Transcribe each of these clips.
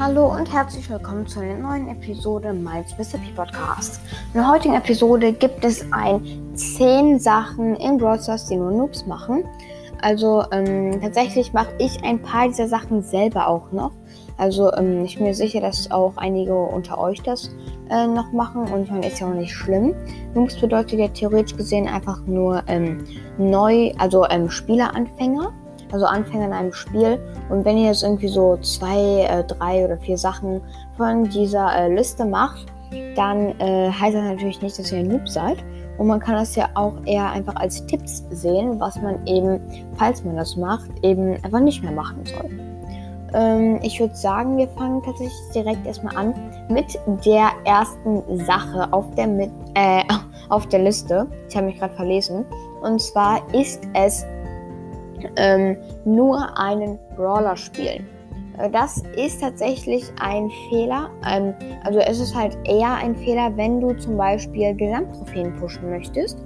Hallo und herzlich willkommen zu einer neuen Episode meines Recipe Podcast. In der heutigen Episode gibt es ein 10 Sachen in Brawl Stars, die nur Noobs machen. Also ähm, tatsächlich mache ich ein paar dieser Sachen selber auch noch. Also ähm, ich bin mir sicher, dass auch einige unter euch das äh, noch machen und ich meine, ist ja auch nicht schlimm. Noobs bedeutet ja theoretisch gesehen einfach nur ähm, neu, also ähm, Spieleranfänger also Anfänger in einem Spiel. Und wenn ihr jetzt irgendwie so zwei, äh, drei oder vier Sachen von dieser äh, Liste macht, dann äh, heißt das natürlich nicht, dass ihr ein Noob seid. Und man kann das ja auch eher einfach als Tipps sehen, was man eben, falls man das macht, eben einfach nicht mehr machen soll. Ähm, ich würde sagen, wir fangen tatsächlich direkt erstmal an mit der ersten Sache auf der, mit, äh, auf der Liste. Ich habe mich gerade verlesen. Und zwar ist es ähm, nur einen Brawler spielen. Äh, das ist tatsächlich ein Fehler. Ähm, also es ist halt eher ein Fehler, wenn du zum Beispiel Gesamttrophäen pushen möchtest.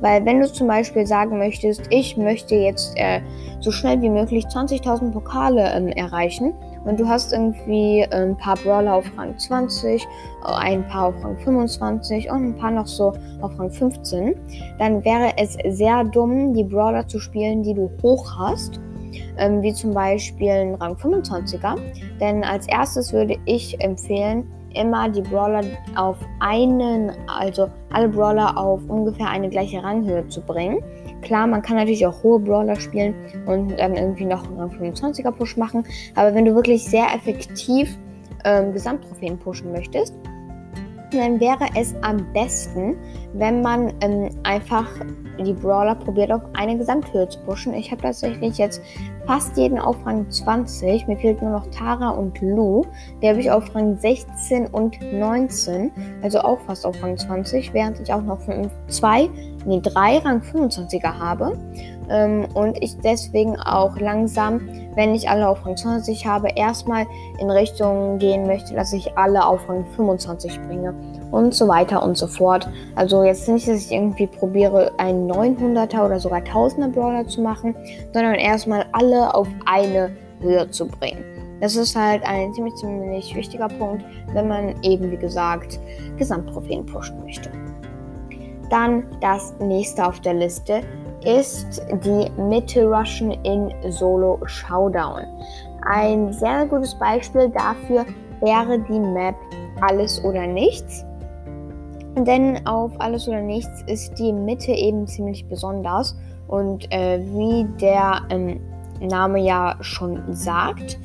Weil wenn du zum Beispiel sagen möchtest, ich möchte jetzt äh, so schnell wie möglich 20.000 Pokale ähm, erreichen und du hast irgendwie äh, ein paar Brawler auf Rang 20, ein paar auf Rang 25 und ein paar noch so auf Rang 15, dann wäre es sehr dumm, die Brawler zu spielen, die du hoch hast. Ähm, wie zum Beispiel ein Rang 25er. Denn als erstes würde ich empfehlen, immer die Brawler auf einen, also alle Brawler auf ungefähr eine gleiche Ranghöhe zu bringen. Klar, man kann natürlich auch hohe Brawler spielen und dann irgendwie noch einen 25er Push machen. Aber wenn du wirklich sehr effektiv ähm, Gesamttrophäen pushen möchtest, dann wäre es am besten, wenn man ähm, einfach die Brawler probiert auf eine Gesamthöhe zu pushen. Ich habe tatsächlich jetzt fast jeden auf Rang 20. Mir fehlt nur noch Tara und Lou. Die habe ich auf Rang 16 und 19. Also auch fast auf Rang 20, während ich auch noch 2, nee, 3 Rang 25er habe. Ähm, und ich deswegen auch langsam, wenn ich alle auf Rang 20 habe, erstmal in Richtung gehen möchte, dass ich alle auf Rang 25 bringe und so weiter und so fort. Also jetzt nicht, dass ich irgendwie probiere, einen 900er oder sogar 1000er Brawler zu machen, sondern erstmal alle auf eine Höhe zu bringen. Das ist halt ein ziemlich, ziemlich wichtiger Punkt, wenn man eben, wie gesagt, Gesamttrophäen pushen möchte. Dann das nächste auf der Liste ist die Mitte Rushen in Solo Showdown. Ein sehr gutes Beispiel dafür wäre die Map Alles oder Nichts. Denn auf Alles oder Nichts ist die Mitte eben ziemlich besonders. Und äh, wie der ähm, Name ja schon sagt,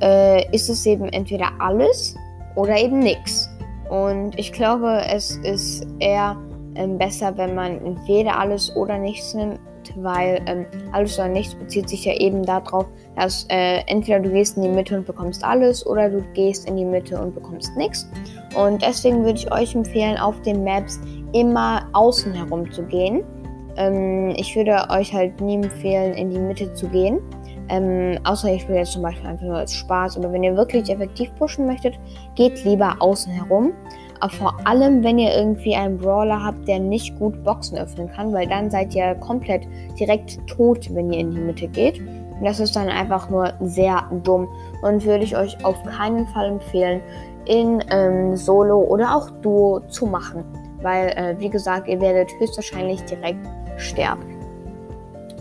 äh, ist es eben entweder alles oder eben nichts. Und ich glaube, es ist eher ähm, besser, wenn man weder alles oder nichts nimmt, weil ähm, alles oder nichts bezieht sich ja eben darauf, dass äh, entweder du gehst in die Mitte und bekommst alles oder du gehst in die Mitte und bekommst nichts. Und deswegen würde ich euch empfehlen, auf den Maps immer außen herum zu gehen. Ähm, ich würde euch halt nie empfehlen, in die Mitte zu gehen. Ähm, außer ich will jetzt zum Beispiel einfach nur als Spaß. Aber wenn ihr wirklich effektiv pushen möchtet, geht lieber außen herum. Aber vor allem, wenn ihr irgendwie einen Brawler habt, der nicht gut Boxen öffnen kann, weil dann seid ihr komplett direkt tot, wenn ihr in die Mitte geht. Und das ist dann einfach nur sehr dumm und würde ich euch auf keinen Fall empfehlen, in ähm, Solo oder auch Duo zu machen. Weil, äh, wie gesagt, ihr werdet höchstwahrscheinlich direkt sterben.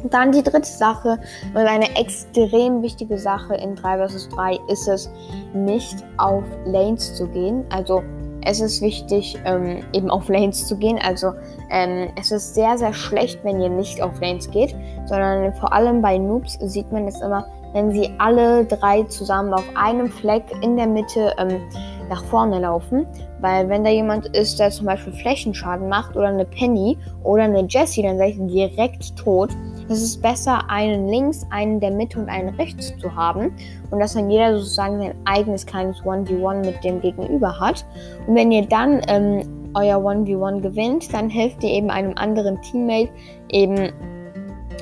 Dann die dritte Sache und eine extrem wichtige Sache in 3 vs 3 ist es, nicht auf Lanes zu gehen. Also es ist wichtig, ähm, eben auf Lanes zu gehen. Also ähm, es ist sehr, sehr schlecht, wenn ihr nicht auf Lanes geht, sondern vor allem bei Noobs sieht man es immer, wenn sie alle drei zusammen auf einem Fleck in der Mitte ähm, nach vorne laufen. Weil wenn da jemand ist, der zum Beispiel Flächenschaden macht oder eine Penny oder eine Jessie, dann seid ihr direkt tot. Es ist besser, einen links, einen der Mitte und einen rechts zu haben. Und dass dann jeder sozusagen sein eigenes kleines 1v1 mit dem Gegenüber hat. Und wenn ihr dann ähm, euer 1v1 gewinnt, dann helft ihr eben einem anderen Teammate eben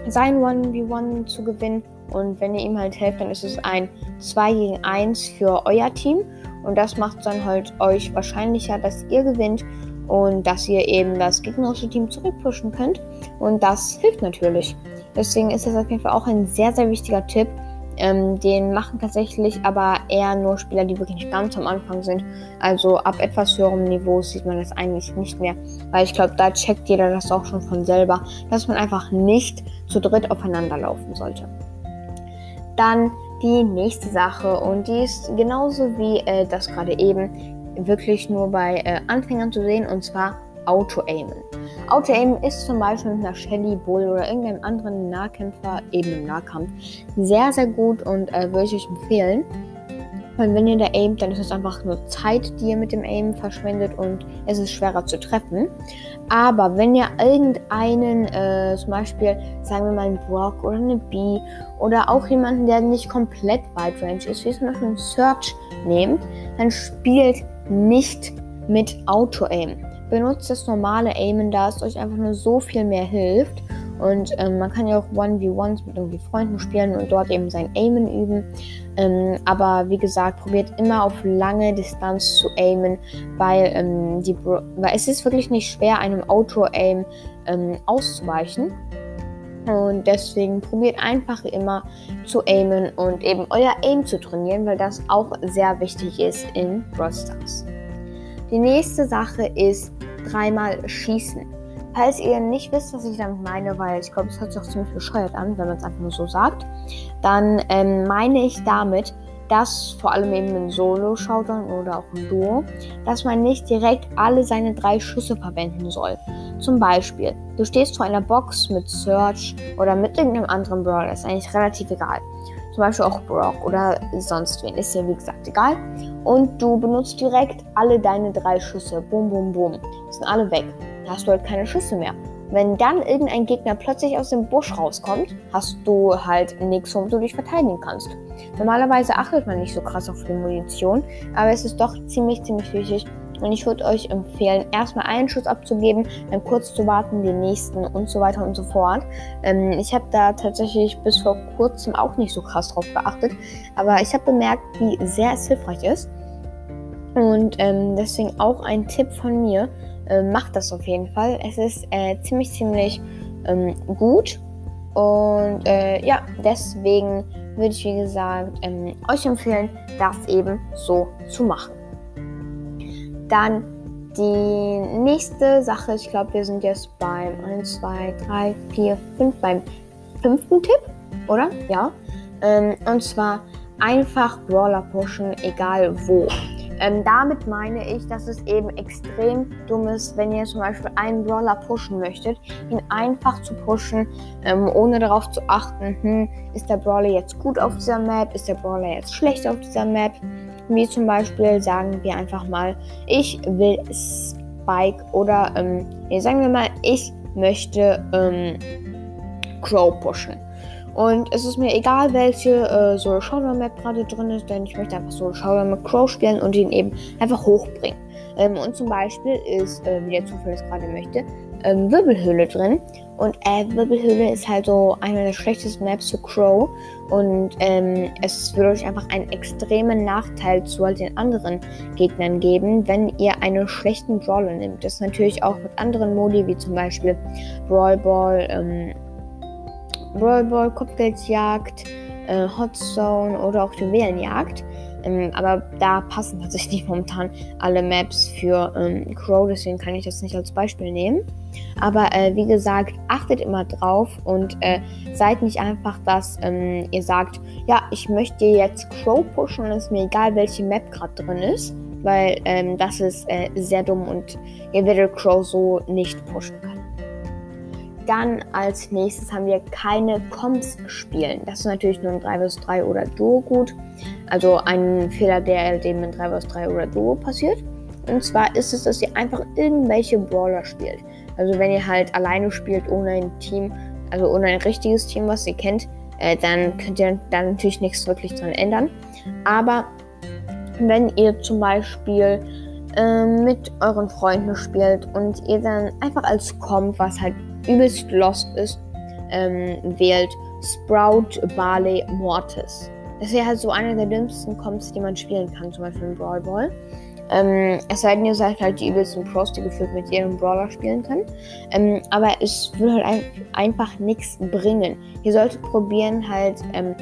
sein 1v1 zu gewinnen. Und wenn ihr ihm halt helft, dann ist es ein 2 gegen 1 für euer Team. Und das macht dann halt euch wahrscheinlicher, dass ihr gewinnt und dass ihr eben das gegnerische Team zurückpushen könnt. Und das hilft natürlich. Deswegen ist das auf jeden Fall auch ein sehr, sehr wichtiger Tipp. Ähm, den machen tatsächlich aber eher nur Spieler, die wirklich ganz am Anfang sind. Also ab etwas höherem Niveau sieht man das eigentlich nicht mehr. Weil ich glaube, da checkt jeder das auch schon von selber, dass man einfach nicht zu dritt aufeinander laufen sollte. Dann die nächste Sache und die ist genauso wie äh, das gerade eben wirklich nur bei äh, Anfängern zu sehen und zwar Auto-Aimen. Auto-Aimen ist zum Beispiel mit einer Shelly, Bull oder irgendeinem anderen Nahkämpfer, eben im Nahkampf, sehr, sehr gut und äh, würde ich euch empfehlen. Weil wenn ihr da aimt, dann ist es einfach nur Zeit, die ihr mit dem Aim verschwendet und es ist schwerer zu treffen. Aber wenn ihr irgendeinen, äh, zum Beispiel, sagen wir mal einen Brock oder eine Bee oder auch jemanden, der nicht komplett wide range ist, wie zum Beispiel einen Search nehmt, dann spielt nicht mit Auto-Aim. Benutzt das normale Aimen, da es euch einfach nur so viel mehr hilft. Und ähm, man kann ja auch 1v1s mit irgendwie Freunden spielen und dort eben sein Aimen üben. Ähm, aber wie gesagt, probiert immer auf lange Distanz zu aimen, weil, ähm, die weil es ist wirklich nicht schwer, einem Auto-Aim ähm, auszuweichen. Und deswegen probiert einfach immer zu aimen und eben euer Aim zu trainieren, weil das auch sehr wichtig ist in Brawl Stars. Die nächste Sache ist dreimal schießen. Falls ihr nicht wisst, was ich damit meine, weil ich glaube, es hört sich auch ziemlich bescheuert an, wenn man es einfach nur so sagt, dann ähm, meine ich damit, dass vor allem eben in Solo-Showdown oder auch im Duo, dass man nicht direkt alle seine drei Schüsse verwenden soll. Zum Beispiel, du stehst vor einer Box mit Search oder mit irgendeinem anderen Brawler, ist eigentlich relativ egal. Zum Beispiel auch Brock oder sonst wen, ist ja wie gesagt egal. Und du benutzt direkt alle deine drei Schüsse. Bum, bum, bum. Sind alle weg. Da hast du halt keine Schüsse mehr. Wenn dann irgendein Gegner plötzlich aus dem Busch rauskommt, hast du halt nichts, womit du dich verteidigen kannst. Normalerweise achtet man nicht so krass auf die Munition, aber es ist doch ziemlich, ziemlich wichtig. Und ich würde euch empfehlen, erstmal einen Schuss abzugeben, dann kurz zu warten, den nächsten und so weiter und so fort. Ähm, ich habe da tatsächlich bis vor kurzem auch nicht so krass drauf geachtet, aber ich habe bemerkt, wie sehr es hilfreich ist. Und ähm, deswegen auch ein Tipp von mir, äh, macht das auf jeden Fall. Es ist äh, ziemlich, ziemlich ähm, gut. Und äh, ja, deswegen würde ich, wie gesagt, ähm, euch empfehlen, das eben so zu machen. Dann die nächste Sache, ich glaube, wir sind jetzt beim 1, 2, 3, 4, 5, beim fünften Tipp, oder? Ja. Ähm, und zwar einfach Brawler pushen, egal wo. Ähm, damit meine ich, dass es eben extrem dumm ist, wenn ihr zum Beispiel einen Brawler pushen möchtet, ihn einfach zu pushen, ähm, ohne darauf zu achten, hm, ist der Brawler jetzt gut auf dieser Map, ist der Brawler jetzt schlecht auf dieser Map. Wie zum Beispiel sagen wir einfach mal, ich will Spike oder, ähm, sagen wir mal, ich möchte ähm, Crow pushen. Und es ist mir egal, welche äh, Solo Showdown Map gerade drin ist, denn ich möchte einfach Solo Showdown mit Crow spielen und ihn eben einfach hochbringen. Ähm, und zum Beispiel ist, äh, wie der Zufall es gerade möchte, ähm, Wirbelhöhle drin. Und äh, Wirbelhöhle ist halt so eine der schlechtesten Maps für Crow. Und ähm, es würde euch einfach einen extremen Nachteil zu all den anderen Gegnern geben, wenn ihr einen schlechten Brawler nimmt. Das ist natürlich auch mit anderen Modi, wie zum Beispiel Brawl Ball, ähm, Brawl Ball, Kopfgeldjagd, äh, Hot Zone oder auch Juwelenjagd. Ähm, aber da passen tatsächlich momentan alle Maps für ähm, Crow, deswegen kann ich das nicht als Beispiel nehmen. Aber äh, wie gesagt, achtet immer drauf und äh, seid nicht einfach, dass ähm, ihr sagt, ja, ich möchte jetzt Crow pushen und ist mir egal, welche Map gerade drin ist, weil ähm, das ist äh, sehr dumm und ihr werdet Crow so nicht pushen können. Dann als nächstes haben wir keine Comps spielen. Das ist natürlich nur ein 3 vs 3 oder Duo gut. Also ein Fehler, der dem in 3 vs 3 oder Duo passiert. Und zwar ist es, dass ihr einfach irgendwelche Brawler spielt. Also wenn ihr halt alleine spielt ohne ein Team, also ohne ein richtiges Team, was ihr kennt, äh, dann könnt ihr da natürlich nichts wirklich dran ändern. Aber wenn ihr zum Beispiel äh, mit euren Freunden spielt und ihr dann einfach als Comp, was halt übelst lost ist, ähm, wählt Sprout, Barley, Mortis. Das wäre halt so einer der dümmsten Comps, die man spielen kann, zum Beispiel im Brawl Ball. Ähm, es sei denn, ihr seid halt die übelsten Pros, die gefühlt mit jedem Brawler spielen können. Ähm, aber es will halt ein einfach nichts bringen. Ihr solltet probieren, halt ähm,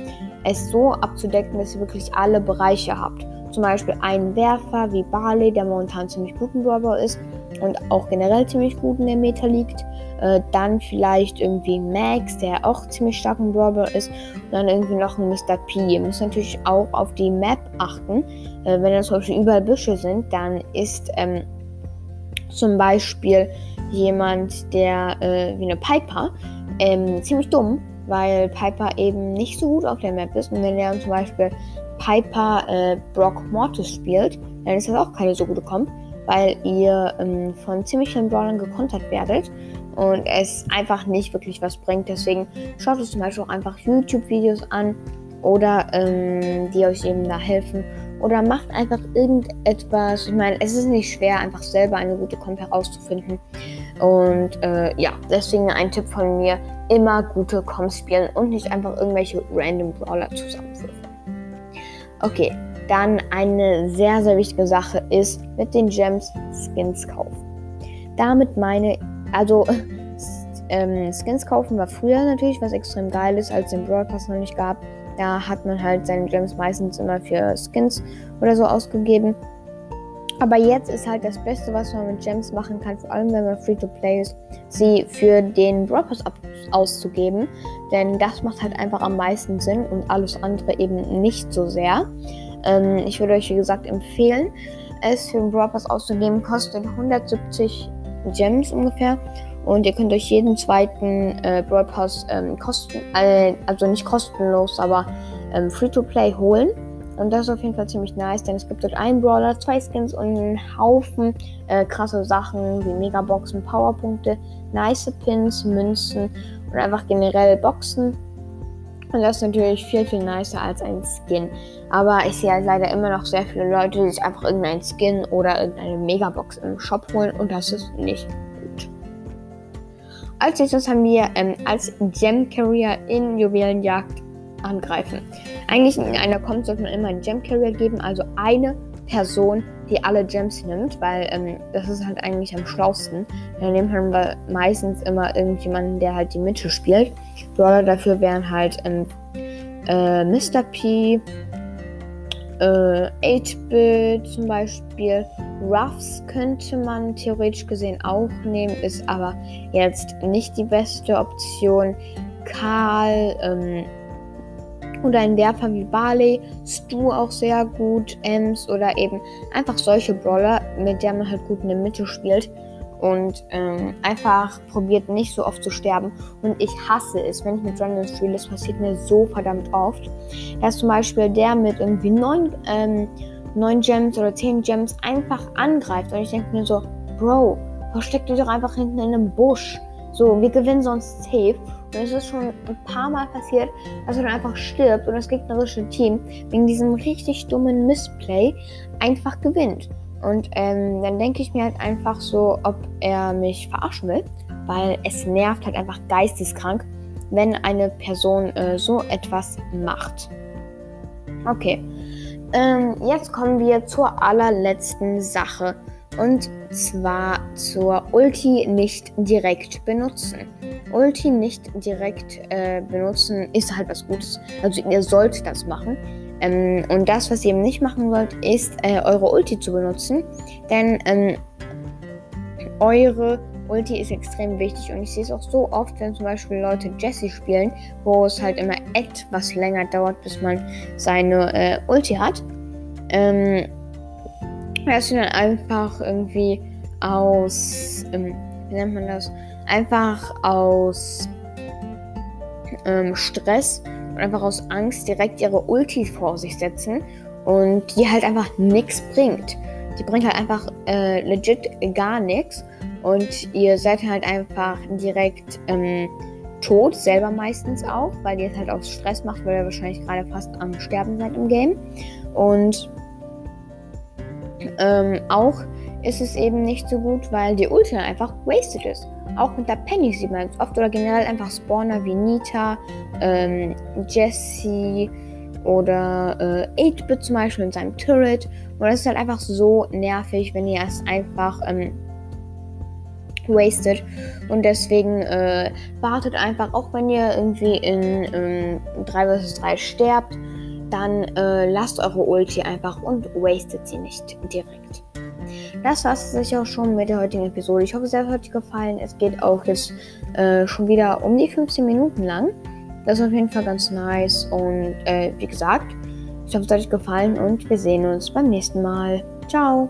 es so abzudecken, dass ihr wirklich alle Bereiche habt. Zum Beispiel einen Werfer wie Barley, der momentan ziemlich gut im Brawler ist und auch generell ziemlich gut in der Meta liegt. Äh, dann vielleicht irgendwie Max, der auch ziemlich stark im Brawler ist. Und dann irgendwie noch ein Mr. P. Ihr müsst natürlich auch auf die Map achten. Äh, wenn da zum Beispiel überall Büsche sind, dann ist ähm, zum Beispiel jemand, der äh, wie eine Piper, ähm, ziemlich dumm, weil Piper eben nicht so gut auf der Map ist. Und wenn er zum Beispiel Piper äh, Brock Mortis spielt, dann ist das auch keine so gute Comp, weil ihr ähm, von ziemlich vielen Brawlern gekontert werdet und es einfach nicht wirklich was bringt. Deswegen schaut euch zum Beispiel auch einfach YouTube-Videos an oder ähm, die euch eben da helfen. Oder macht einfach irgendetwas. Ich meine, es ist nicht schwer, einfach selber eine gute Comp herauszufinden. Und äh, ja, deswegen ein Tipp von mir: immer gute Comps spielen und nicht einfach irgendwelche random Brawler zusammenwürfeln. Okay, dann eine sehr, sehr wichtige Sache ist mit den Gems Skins kaufen. Damit meine, also ähm, Skins kaufen war früher natürlich was extrem geiles, als es den Pass noch nicht gab. Da hat man halt seine Gems meistens immer für Skins oder so ausgegeben. Aber jetzt ist halt das Beste, was man mit Gems machen kann, vor allem wenn man Free-to-Play ist, sie für den Pass auszugeben. Denn das macht halt einfach am meisten Sinn und alles andere eben nicht so sehr. Ähm, ich würde euch, wie gesagt, empfehlen, es für den Brawl Pass auszugeben. Kostet 170 Gems ungefähr. Und ihr könnt euch jeden zweiten äh, Brawl Pass ähm, kosten, äh, also nicht kostenlos, aber ähm, Free-to-Play holen. Und das ist auf jeden Fall ziemlich nice, denn es gibt dort einen Brawler, zwei Skins und einen Haufen äh, krasse Sachen wie Megaboxen, Powerpunkte, nice Pins, Münzen und einfach generell Boxen. Und das ist natürlich viel, viel nicer als ein Skin. Aber ich sehe halt leider immer noch sehr viele Leute, die sich einfach irgendein Skin oder irgendeine Megabox im Shop holen und das ist nicht gut. Als nächstes haben wir ähm, als Gem Carrier in Juwelenjagd angreifen. Eigentlich in einer Comp sollte man immer einen Gem Carrier geben, also eine Person, die alle Gems nimmt, weil ähm, das ist halt eigentlich am schlausten. Dann nehmen wir meistens immer irgendjemanden, der halt die Mitte spielt. Brawler dafür wären halt ähm, äh, Mr. P, äh, 8-Bit zum Beispiel. Ruffs könnte man theoretisch gesehen auch nehmen, ist aber jetzt nicht die beste Option. Karl, ähm, oder ein Werfer wie Barley, Stu auch sehr gut, Ems oder eben einfach solche Brawler, mit der man halt gut in der Mitte spielt und ähm, einfach probiert nicht so oft zu sterben. Und ich hasse es, wenn ich mit Random spiele, das passiert mir so verdammt oft, dass zum Beispiel der mit irgendwie neun, ähm, neun Gems oder zehn Gems einfach angreift und ich denke mir so, Bro, versteck dich doch einfach hinten in einem Busch. So, wir gewinnen sonst safe. Und es ist schon ein paar Mal passiert, dass er dann einfach stirbt und das gegnerische Team wegen diesem richtig dummen Missplay einfach gewinnt. Und ähm, dann denke ich mir halt einfach so, ob er mich verarschen will, weil es nervt halt einfach geisteskrank, wenn eine Person äh, so etwas macht. Okay, ähm, jetzt kommen wir zur allerletzten Sache. Und zwar zur Ulti nicht direkt benutzen. Ulti nicht direkt äh, benutzen ist halt was Gutes. Also ihr sollt das machen. Ähm, und das, was ihr eben nicht machen wollt, ist äh, eure Ulti zu benutzen. Denn ähm, eure Ulti ist extrem wichtig und ich sehe es auch so oft, wenn zum Beispiel Leute Jesse spielen, wo es halt immer etwas länger dauert, bis man seine äh, Ulti hat. Ähm, dass sie dann einfach irgendwie aus, ähm, wie nennt man das? Einfach aus ähm, Stress und einfach aus Angst direkt ihre Ulti vor sich setzen und die halt einfach nichts bringt. Die bringt halt einfach äh, legit gar nichts und ihr seid halt einfach direkt ähm, tot, selber meistens auch, weil ihr es halt aus Stress macht, weil ihr wahrscheinlich gerade fast am Sterben seid im Game. Und ähm, auch ist es eben nicht so gut, weil die Ulti einfach wasted ist. Auch mit der Penny sieht man es oft oder generell einfach Spawner wie Nita, ähm, Jessie oder äh, 8-Bit zum Beispiel in seinem Turret. Und das ist halt einfach so nervig, wenn ihr es einfach ähm, wasted. Und deswegen äh, wartet einfach, auch wenn ihr irgendwie in ähm, 3 vs 3 sterbt, dann äh, lasst eure Ulti einfach und wastet sie nicht direkt. Das war es sicher auch schon mit der heutigen Episode. Ich hoffe, es hat euch gefallen. Es geht auch jetzt äh, schon wieder um die 15 Minuten lang. Das ist auf jeden Fall ganz nice. Und äh, wie gesagt, ich hoffe, es hat euch gefallen und wir sehen uns beim nächsten Mal. Ciao!